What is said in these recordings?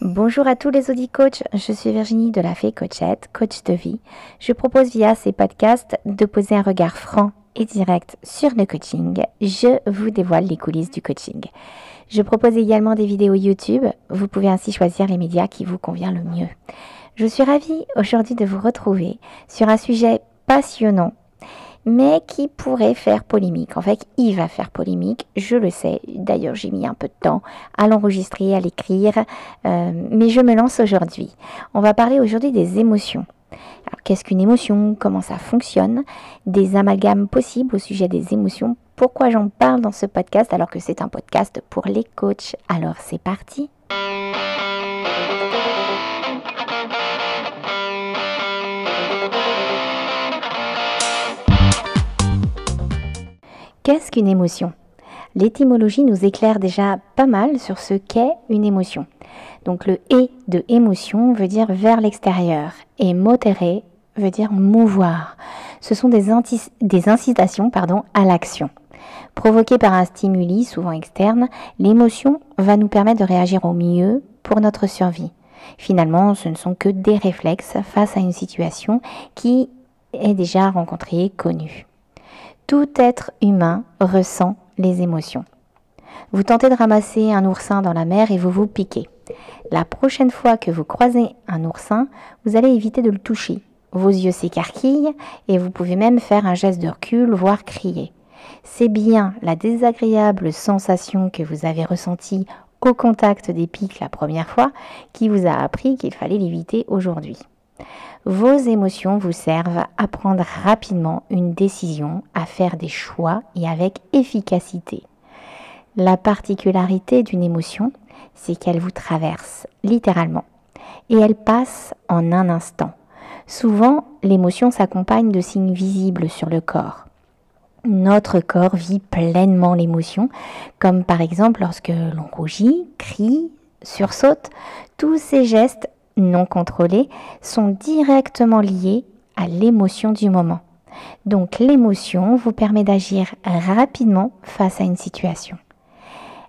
Bonjour à tous les audit coachs, je suis Virginie de la Fée Coachette, coach de vie. Je propose via ces podcasts de poser un regard franc et direct sur le coaching. Je vous dévoile les coulisses du coaching. Je propose également des vidéos YouTube, vous pouvez ainsi choisir les médias qui vous convient le mieux. Je suis ravie aujourd'hui de vous retrouver sur un sujet passionnant mais qui pourrait faire polémique. En fait, il va faire polémique, je le sais. D'ailleurs, j'ai mis un peu de temps à l'enregistrer, à l'écrire, euh, mais je me lance aujourd'hui. On va parler aujourd'hui des émotions. Alors, qu'est-ce qu'une émotion? Comment ça fonctionne? Des amalgames possibles au sujet des émotions. Pourquoi j'en parle dans ce podcast alors que c'est un podcast pour les coachs? Alors, c'est parti Qu'est-ce qu'une émotion? L'étymologie nous éclaire déjà pas mal sur ce qu'est une émotion. Donc le et de émotion veut dire vers l'extérieur et motere veut dire mouvoir. Ce sont des, des incitations pardon, à l'action. Provoquée par un stimuli, souvent externe, l'émotion va nous permettre de réagir au mieux pour notre survie. Finalement, ce ne sont que des réflexes face à une situation qui est déjà rencontrée, connue. Tout être humain ressent les émotions. Vous tentez de ramasser un oursin dans la mer et vous vous piquez. La prochaine fois que vous croisez un oursin, vous allez éviter de le toucher. Vos yeux s'écarquillent et vous pouvez même faire un geste de recul, voire crier. C'est bien la désagréable sensation que vous avez ressentie au contact des pics la première fois qui vous a appris qu'il fallait l'éviter aujourd'hui. Vos émotions vous servent à prendre rapidement une décision, à faire des choix et avec efficacité. La particularité d'une émotion, c'est qu'elle vous traverse littéralement et elle passe en un instant. Souvent, l'émotion s'accompagne de signes visibles sur le corps. Notre corps vit pleinement l'émotion, comme par exemple lorsque l'on rougit, crie, sursaute. Tous ces gestes non contrôlés sont directement liés à l'émotion du moment. Donc l'émotion vous permet d'agir rapidement face à une situation.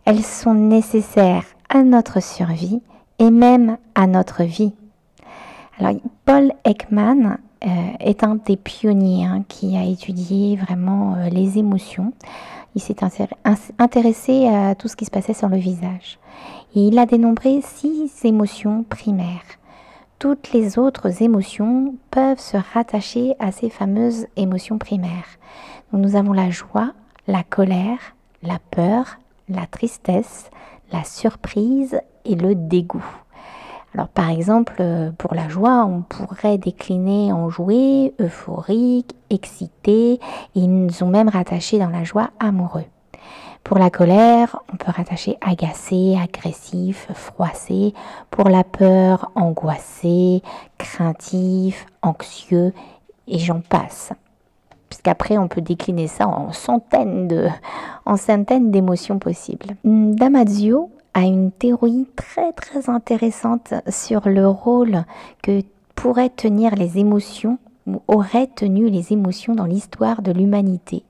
Elles sont nécessaires à notre survie et même à notre vie. Alors Paul Ekman euh, est un des pionniers hein, qui a étudié vraiment euh, les émotions. Il s'est intéressé à tout ce qui se passait sur le visage. Et il a dénombré six émotions primaires toutes les autres émotions peuvent se rattacher à ces fameuses émotions primaires. nous avons la joie, la colère, la peur, la tristesse, la surprise et le dégoût. Alors par exemple, pour la joie, on pourrait décliner en jouet, euphorique, excité, ils ont même rattaché dans la joie amoureux. Pour la colère, on peut rattacher agacé, agressif, froissé. Pour la peur, angoissé, craintif, anxieux, et j'en passe. Puisqu'après, on peut décliner ça en centaines d'émotions possibles. Damasio a une théorie très très intéressante sur le rôle que pourraient tenir les émotions ou auraient tenu les émotions dans l'histoire de l'humanité.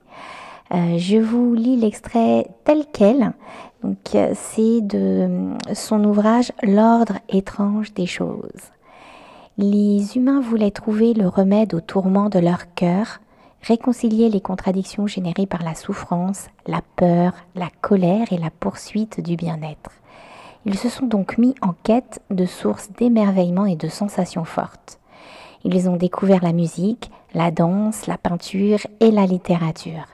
Euh, je vous lis l'extrait tel quel. Donc, c'est de son ouvrage L'ordre étrange des choses. Les humains voulaient trouver le remède au tourment de leur cœur, réconcilier les contradictions générées par la souffrance, la peur, la colère et la poursuite du bien-être. Ils se sont donc mis en quête de sources d'émerveillement et de sensations fortes. Ils ont découvert la musique, la danse, la peinture et la littérature.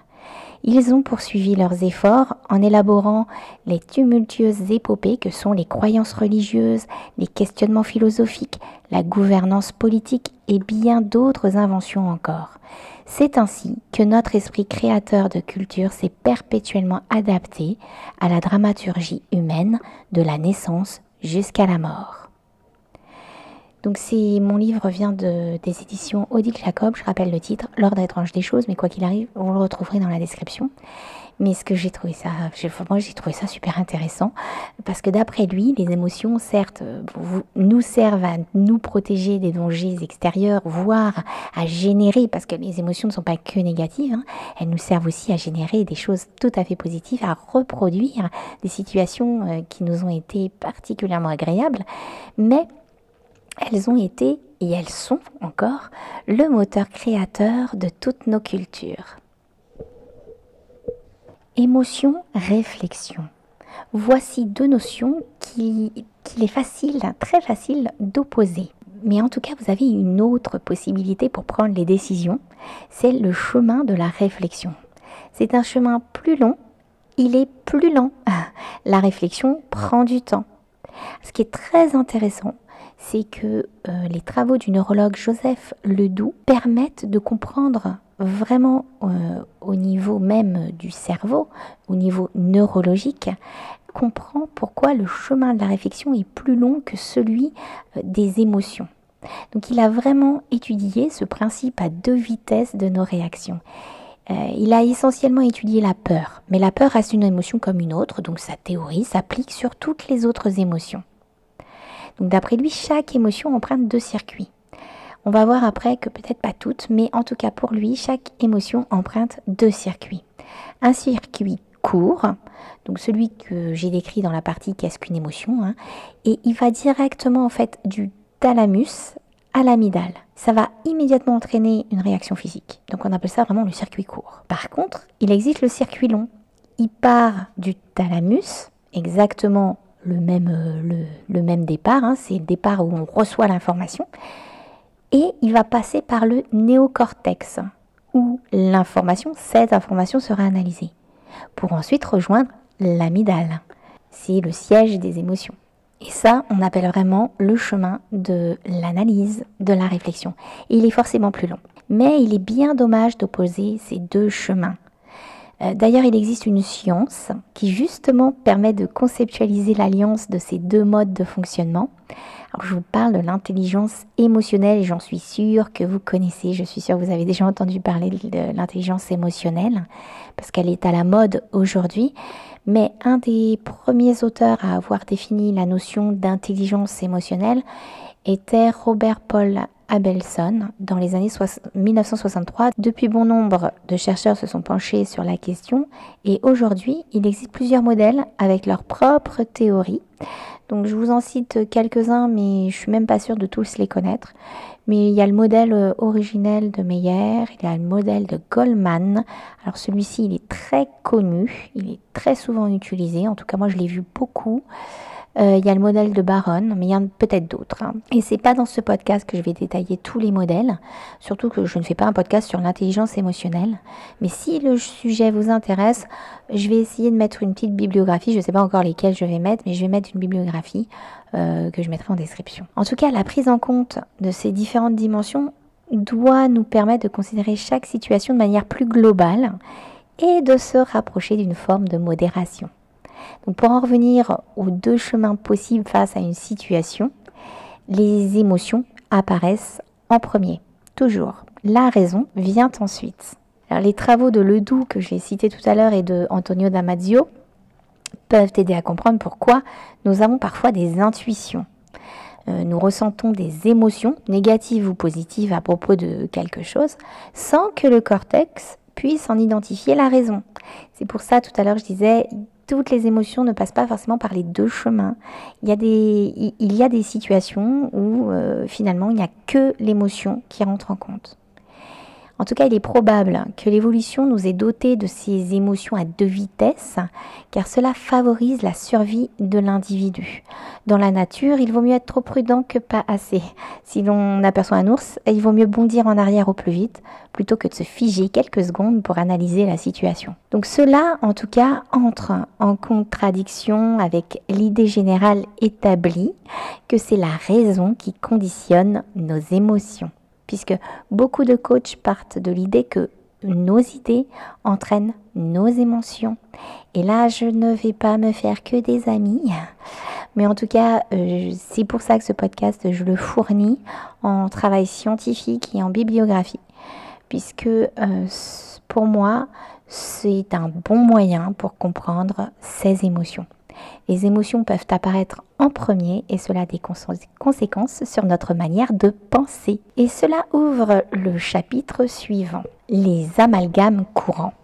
Ils ont poursuivi leurs efforts en élaborant les tumultueuses épopées que sont les croyances religieuses, les questionnements philosophiques, la gouvernance politique et bien d'autres inventions encore. C'est ainsi que notre esprit créateur de culture s'est perpétuellement adapté à la dramaturgie humaine de la naissance jusqu'à la mort. Donc mon livre vient de, des éditions Odile Jacob, je rappelle le titre, L'ordre étrange des choses, mais quoi qu'il arrive, vous le retrouverez dans la description. Mais ce que j'ai trouvé ça, moi j'ai trouvé ça super intéressant parce que d'après lui, les émotions, certes, nous servent à nous protéger des dangers extérieurs, voire à générer, parce que les émotions ne sont pas que négatives, hein, elles nous servent aussi à générer des choses tout à fait positives, à reproduire des situations euh, qui nous ont été particulièrement agréables, mais elles ont été et elles sont encore le moteur créateur de toutes nos cultures. Émotion, réflexion. Voici deux notions qu'il est facile, très facile d'opposer. Mais en tout cas, vous avez une autre possibilité pour prendre les décisions, c'est le chemin de la réflexion. C'est un chemin plus long, il est plus lent. La réflexion prend du temps. Ce qui est très intéressant, c'est que euh, les travaux du neurologue Joseph Ledoux permettent de comprendre vraiment euh, au niveau même du cerveau, au niveau neurologique, comprend pourquoi le chemin de la réflexion est plus long que celui euh, des émotions. Donc il a vraiment étudié ce principe à deux vitesses de nos réactions. Il a essentiellement étudié la peur, mais la peur reste une émotion comme une autre, donc sa théorie s'applique sur toutes les autres émotions. Donc d'après lui, chaque émotion emprunte deux circuits. On va voir après que peut-être pas toutes, mais en tout cas pour lui, chaque émotion emprunte deux circuits. Un circuit court, donc celui que j'ai décrit dans la partie qu'est-ce qu'une émotion, hein, et il va directement en fait du thalamus à l'amygdale. Ça va immédiatement entraîner une réaction physique. Donc on appelle ça vraiment le circuit court. Par contre, il existe le circuit long. Il part du thalamus, exactement le même, euh, le, même départ, hein, c'est le départ où on reçoit l'information, et il va passer par le néocortex, où l'information, cette information sera analysée, pour ensuite rejoindre l'amygdale. C'est le siège des émotions. Et ça, on appelle vraiment le chemin de l'analyse, de la réflexion. Il est forcément plus long. Mais il est bien dommage d'opposer ces deux chemins. Euh, d'ailleurs, il existe une science qui justement permet de conceptualiser l'alliance de ces deux modes de fonctionnement je vous parle de l'intelligence émotionnelle j'en suis sûre que vous connaissez, je suis sûre que vous avez déjà entendu parler de l'intelligence émotionnelle parce qu'elle est à la mode aujourd'hui. Mais un des premiers auteurs à avoir défini la notion d'intelligence émotionnelle était Robert Paul Abelson dans les années 1963. Depuis bon nombre de chercheurs se sont penchés sur la question et aujourd'hui il existe plusieurs modèles avec leurs propres théories donc je vous en cite quelques-uns, mais je suis même pas sûre de tous les connaître. Mais il y a le modèle euh, originel de Meyer, il y a le modèle de Goldman. Alors celui-ci, il est très connu, il est très souvent utilisé. En tout cas, moi, je l'ai vu beaucoup. Euh, il y a le modèle de Baron, mais il y en a peut-être d'autres. Hein. Et c'est pas dans ce podcast que je vais détailler tous les modèles, surtout que je ne fais pas un podcast sur l'intelligence émotionnelle. Mais si le sujet vous intéresse, je vais essayer de mettre une petite bibliographie. Je ne sais pas encore lesquelles je vais mettre, mais je vais mettre une bibliographie euh, que je mettrai en description. En tout cas, la prise en compte de ces différentes dimensions doit nous permettre de considérer chaque situation de manière plus globale et de se rapprocher d'une forme de modération. Pour en revenir aux deux chemins possibles face à une situation, les émotions apparaissent en premier, toujours. La raison vient ensuite. Les travaux de Ledoux que j'ai cités tout à l'heure et de Antonio Damasio peuvent aider à comprendre pourquoi nous avons parfois des intuitions. Euh, nous ressentons des émotions négatives ou positives à propos de quelque chose sans que le cortex puisse en identifier la raison. C'est pour ça tout à l'heure je disais toutes les émotions ne passent pas forcément par les deux chemins. Il y a des, il y a des situations où euh, finalement il n'y a que l'émotion qui rentre en compte. En tout cas, il est probable que l'évolution nous ait doté de ces émotions à deux vitesses, car cela favorise la survie de l'individu. Dans la nature, il vaut mieux être trop prudent que pas assez. Si l'on aperçoit un ours, il vaut mieux bondir en arrière au plus vite, plutôt que de se figer quelques secondes pour analyser la situation. Donc cela, en tout cas, entre en contradiction avec l'idée générale établie que c'est la raison qui conditionne nos émotions puisque beaucoup de coachs partent de l'idée que nos idées entraînent nos émotions. Et là, je ne vais pas me faire que des amis. Mais en tout cas, euh, c'est pour ça que ce podcast, je le fournis en travail scientifique et en bibliographie. Puisque euh, pour moi, c'est un bon moyen pour comprendre ses émotions. Les émotions peuvent apparaître en premier et cela a des conséquences sur notre manière de penser. Et cela ouvre le chapitre suivant, les amalgames courants.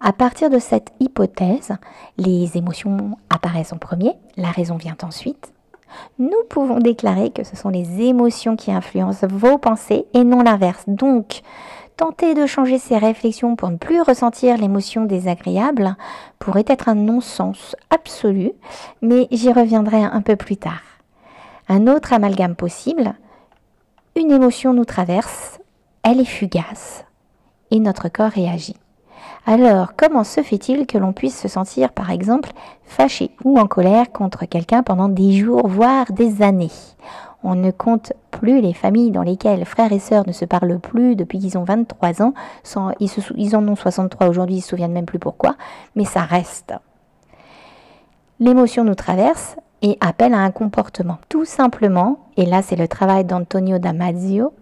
À partir de cette hypothèse, les émotions apparaissent en premier, la raison vient ensuite. Nous pouvons déclarer que ce sont les émotions qui influencent vos pensées et non l'inverse. Donc, tenter de changer ses réflexions pour ne plus ressentir l'émotion désagréable pourrait être un non-sens absolu, mais j'y reviendrai un peu plus tard. Un autre amalgame possible, une émotion nous traverse, elle est fugace, et notre corps réagit. Alors, comment se fait-il que l'on puisse se sentir, par exemple, fâché ou en colère contre quelqu'un pendant des jours, voire des années? On ne compte plus les familles dans lesquelles frères et sœurs ne se parlent plus depuis qu'ils ont 23 ans. ils, en ont 63 aujourd'hui, ils ne se souviennent même plus pourquoi, mais ça reste. L'émotion nous traverse et appelle à un comportement. Tout simplement, et là c'est le travail d'Antonio Damasio,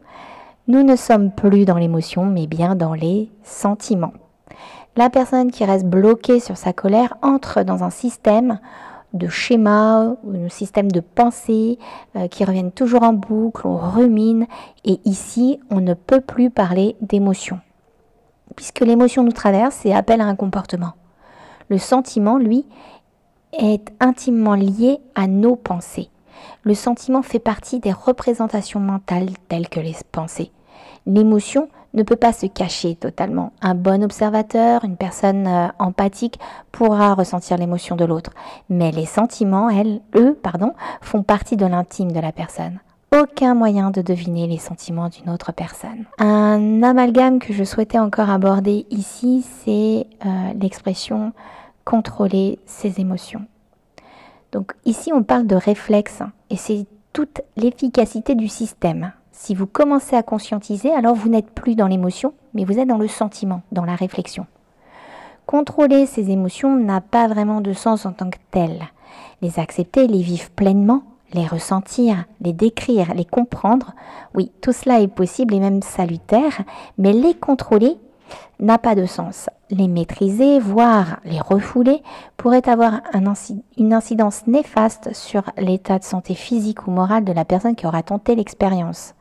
nous ne sommes plus dans l'émotion, mais bien dans les sentiments. La personne qui reste bloquée sur sa colère entre dans un système de schémas, un système de pensée euh, qui reviennent toujours en boucle, on rumine, et ici on ne peut plus parler d'émotion. Puisque l'émotion nous traverse et appelle à un comportement. Le sentiment, lui, est intimement lié à nos pensées. Le sentiment fait partie des représentations mentales telles que les pensées. L'émotion ne peut pas se cacher totalement. Un bon observateur, une personne euh, empathique pourra ressentir l'émotion de l'autre. Mais les sentiments, elles, eux, pardon, font partie de l'intime de la personne. Aucun moyen de deviner les sentiments d'une autre personne. Un amalgame que je souhaitais encore aborder ici, c'est euh, l'expression contrôler ses émotions. Donc ici, on parle de réflexe et c'est toute l'efficacité du système. Si vous commencez à conscientiser, alors vous n'êtes plus dans l'émotion, mais vous êtes dans le sentiment, dans la réflexion. Contrôler ces émotions n'a pas vraiment de sens en tant que tel. Les accepter, les vivre pleinement, les ressentir, les décrire, les comprendre, oui, tout cela est possible et même salutaire, mais les contrôler n'a pas de sens. Les maîtriser, voire les refouler, pourrait avoir une incidence néfaste sur l'état de santé physique ou morale de la personne qui aura tenté l'expérience.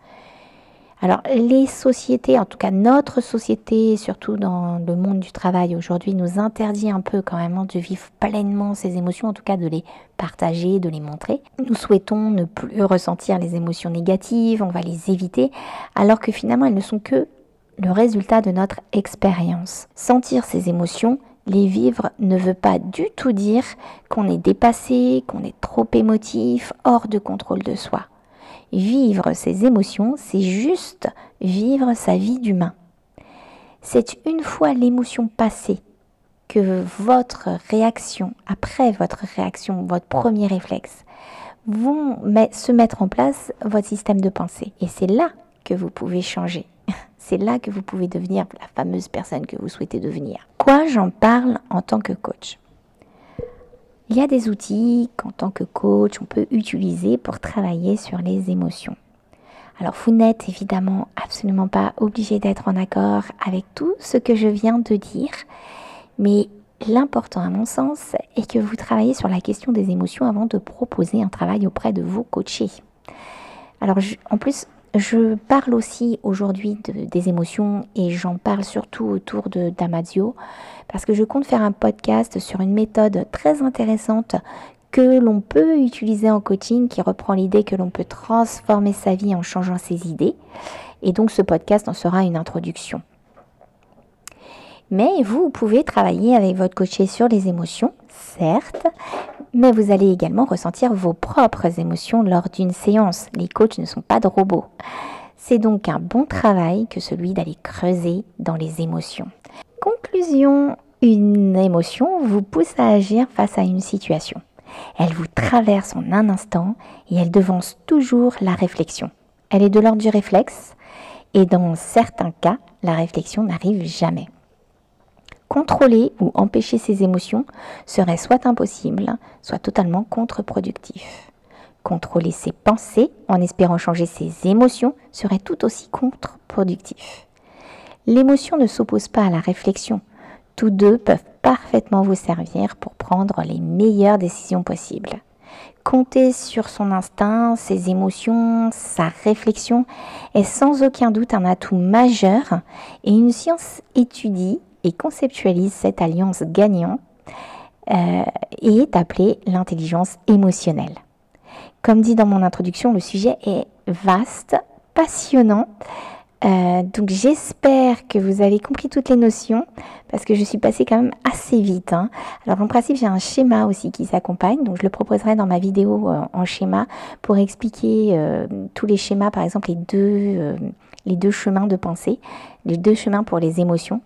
Alors les sociétés, en tout cas notre société, surtout dans le monde du travail aujourd'hui, nous interdit un peu quand même de vivre pleinement ces émotions, en tout cas de les partager, de les montrer. Nous souhaitons ne plus ressentir les émotions négatives, on va les éviter, alors que finalement elles ne sont que le résultat de notre expérience. Sentir ces émotions, les vivre ne veut pas du tout dire qu'on est dépassé, qu'on est trop émotif, hors de contrôle de soi. Vivre ses émotions, c'est juste vivre sa vie d'humain. C'est une fois l'émotion passée que votre réaction, après votre réaction, votre premier réflexe, vont se mettre en place votre système de pensée. Et c'est là que vous pouvez changer. C'est là que vous pouvez devenir la fameuse personne que vous souhaitez devenir. Quoi j'en parle en tant que coach? Il y a des outils qu'en tant que coach, on peut utiliser pour travailler sur les émotions. Alors vous n'êtes évidemment absolument pas obligé d'être en accord avec tout ce que je viens de dire, mais l'important à mon sens est que vous travaillez sur la question des émotions avant de proposer un travail auprès de vos coachés. Alors en plus, je parle aussi aujourd'hui des émotions et j'en parle surtout autour de Damasio parce que je compte faire un podcast sur une méthode très intéressante que l'on peut utiliser en coaching qui reprend l'idée que l'on peut transformer sa vie en changeant ses idées. Et donc ce podcast en sera une introduction. Mais vous, pouvez travailler avec votre coaché sur les émotions, certes, mais vous allez également ressentir vos propres émotions lors d'une séance. Les coachs ne sont pas de robots. C'est donc un bon travail que celui d'aller creuser dans les émotions. Conclusion, une émotion vous pousse à agir face à une situation. Elle vous traverse en un instant et elle devance toujours la réflexion. Elle est de l'ordre du réflexe et dans certains cas, la réflexion n'arrive jamais. Contrôler ou empêcher ses émotions serait soit impossible, soit totalement contre-productif. Contrôler ses pensées en espérant changer ses émotions serait tout aussi contre-productif. L'émotion ne s'oppose pas à la réflexion, Tous deux peuvent parfaitement vous servir pour prendre les meilleures décisions possibles. Compter sur son instinct, ses émotions, sa réflexion est sans aucun doute un atout majeur et une science étudie et conceptualise cette alliance gagnant euh, et est appelée l'intelligence émotionnelle. Comme dit dans mon introduction, le sujet est vaste, passionnant. Euh, donc j'espère que vous avez compris toutes les notions parce que je suis passée quand même assez vite. Hein. Alors en principe j'ai un schéma aussi qui s'accompagne, donc je le proposerai dans ma vidéo euh, en schéma pour expliquer tous les schémas, par exemple les deux, les deux chemins de pensée, les deux chemins pour les émotions.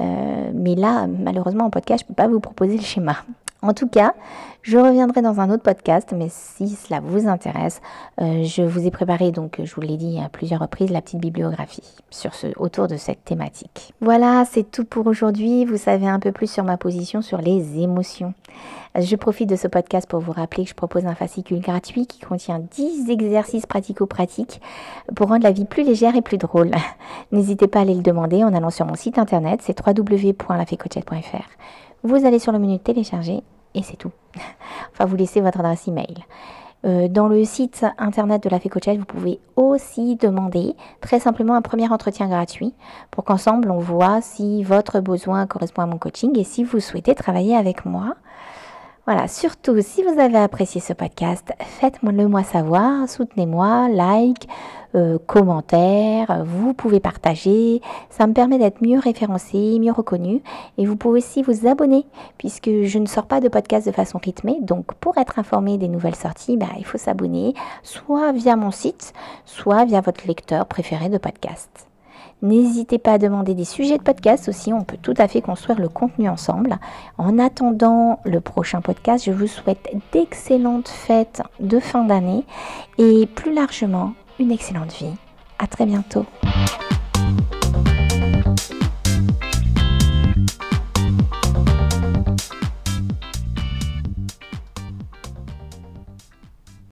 Euh, mais là, malheureusement, en podcast, je ne peux pas vous proposer le schéma. En tout cas, je reviendrai dans un autre podcast, mais si cela vous intéresse, euh, je vous ai préparé, donc je vous l'ai dit à plusieurs reprises, la petite bibliographie autour de cette thématique. Voilà, c'est tout pour aujourd'hui. Vous savez un peu plus sur ma position sur les émotions. Je profite de ce podcast pour vous rappeler que je propose un fascicule gratuit qui contient 10 exercices pratico-pratiques pour rendre la vie plus légère et plus drôle. N'hésitez pas à aller le demander en allant sur mon site internet, c'est www.lafécochette.fr. Vous allez sur le menu télécharger et c'est tout. enfin, vous laissez votre adresse email. Euh, dans le site internet de la Fécochette, vous pouvez aussi demander très simplement un premier entretien gratuit pour qu'ensemble on voit si votre besoin correspond à mon coaching et si vous souhaitez travailler avec moi. Voilà, surtout si vous avez apprécié ce podcast, faites-le moi savoir, soutenez-moi, like, euh, commentaires, vous pouvez partager, ça me permet d'être mieux référencé, mieux reconnu et vous pouvez aussi vous abonner puisque je ne sors pas de podcast de façon rythmée, donc pour être informé des nouvelles sorties, bah, il faut s'abonner soit via mon site, soit via votre lecteur préféré de podcast. N'hésitez pas à demander des sujets de podcast aussi, on peut tout à fait construire le contenu ensemble. En attendant le prochain podcast, je vous souhaite d'excellentes fêtes de fin d'année et plus largement une excellente vie. À très bientôt.